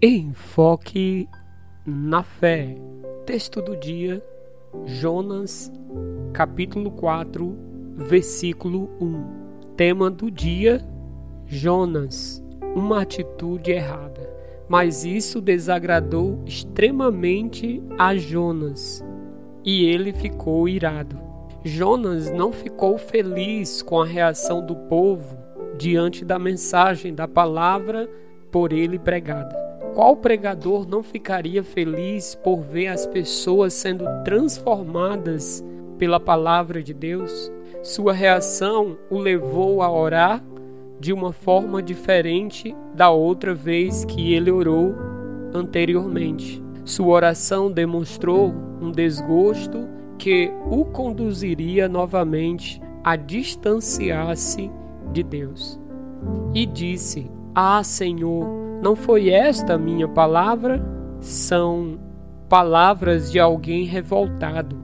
Enfoque na fé. Texto do dia, Jonas, capítulo 4, versículo 1. Tema do dia: Jonas, uma atitude errada. Mas isso desagradou extremamente a Jonas e ele ficou irado. Jonas não ficou feliz com a reação do povo diante da mensagem da palavra por ele pregada. Qual pregador não ficaria feliz por ver as pessoas sendo transformadas pela palavra de Deus? Sua reação o levou a orar de uma forma diferente da outra vez que ele orou anteriormente. Sua oração demonstrou um desgosto que o conduziria novamente a distanciar-se de Deus. E disse: Ah, Senhor, não foi esta a minha palavra? São palavras de alguém revoltado,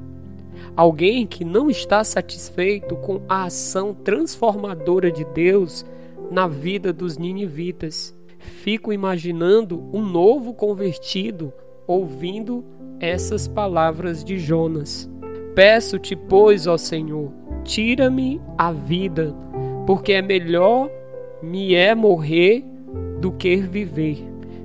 alguém que não está satisfeito com a ação transformadora de Deus na vida dos ninivitas. Fico imaginando um novo convertido ouvindo essas palavras de Jonas. Peço-te, pois, ó Senhor, tira-me a vida, porque é melhor me é morrer do que viver.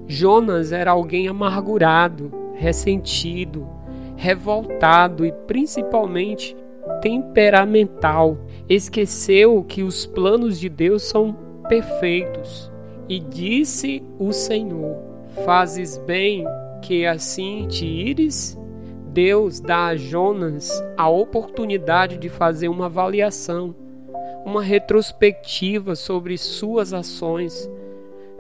Jonas era alguém amargurado, ressentido, revoltado e principalmente temperamental. Esqueceu que os planos de Deus são perfeitos. E disse o Senhor: Fazes bem que assim te ires? Deus dá a Jonas a oportunidade de fazer uma avaliação, uma retrospectiva sobre suas ações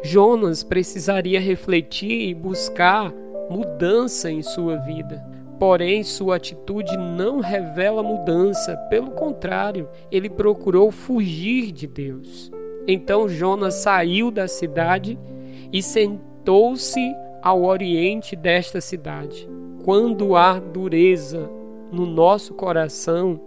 Jonas precisaria refletir e buscar mudança em sua vida. Porém, sua atitude não revela mudança, pelo contrário, ele procurou fugir de Deus. Então Jonas saiu da cidade e sentou-se ao oriente desta cidade. Quando há dureza no nosso coração,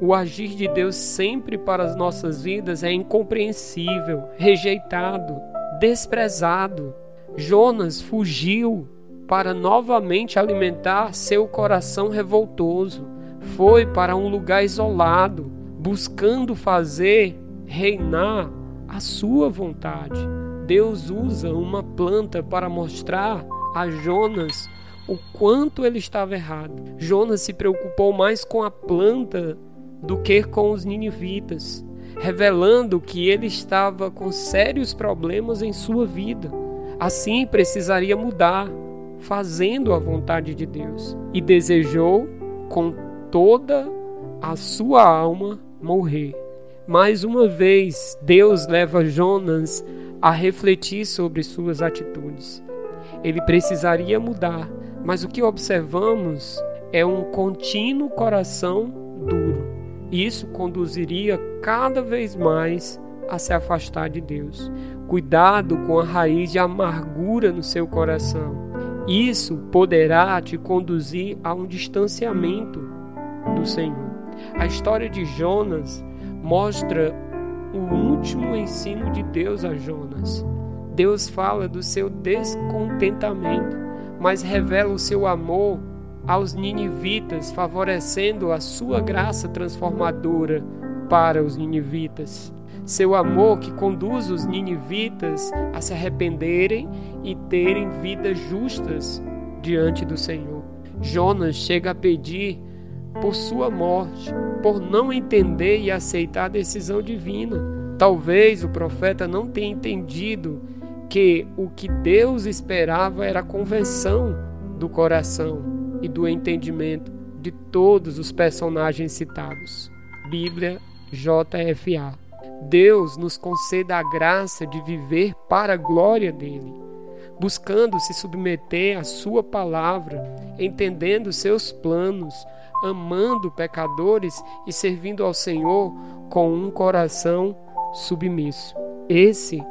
o agir de Deus sempre para as nossas vidas é incompreensível, rejeitado, desprezado. Jonas fugiu para novamente alimentar seu coração revoltoso. Foi para um lugar isolado, buscando fazer reinar a sua vontade. Deus usa uma planta para mostrar a Jonas o quanto ele estava errado. Jonas se preocupou mais com a planta do que com os ninivitas revelando que ele estava com sérios problemas em sua vida. Assim precisaria mudar, fazendo a vontade de Deus. E desejou com toda a sua alma morrer. Mais uma vez, Deus leva Jonas a refletir sobre suas atitudes. Ele precisaria mudar, mas o que observamos é um contínuo coração duro. Isso conduziria cada vez mais a se afastar de Deus. Cuidado com a raiz de amargura no seu coração. Isso poderá te conduzir a um distanciamento do Senhor. A história de Jonas mostra o último ensino de Deus a Jonas. Deus fala do seu descontentamento, mas revela o seu amor aos ninivitas, favorecendo a sua graça transformadora para os ninivitas. Seu amor que conduz os ninivitas a se arrependerem e terem vidas justas diante do Senhor. Jonas chega a pedir por sua morte, por não entender e aceitar a decisão divina. Talvez o profeta não tenha entendido que o que Deus esperava era a convenção do coração e do entendimento de todos os personagens citados. Bíblia JFA. Deus nos conceda a graça de viver para a glória dele, buscando se submeter à sua palavra, entendendo seus planos, amando pecadores e servindo ao Senhor com um coração submisso. Esse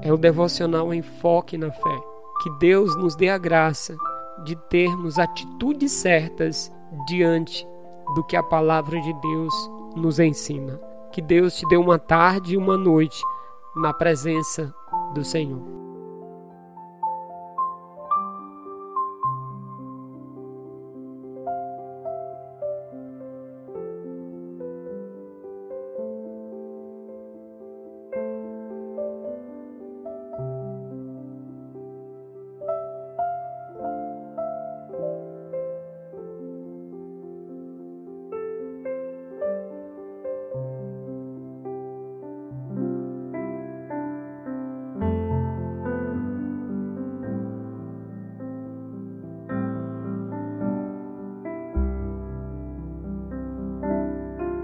é o devocional Enfoque na Fé. Que Deus nos dê a graça de termos atitudes certas diante do que a palavra de Deus nos ensina. Que Deus te dê uma tarde e uma noite na presença do Senhor.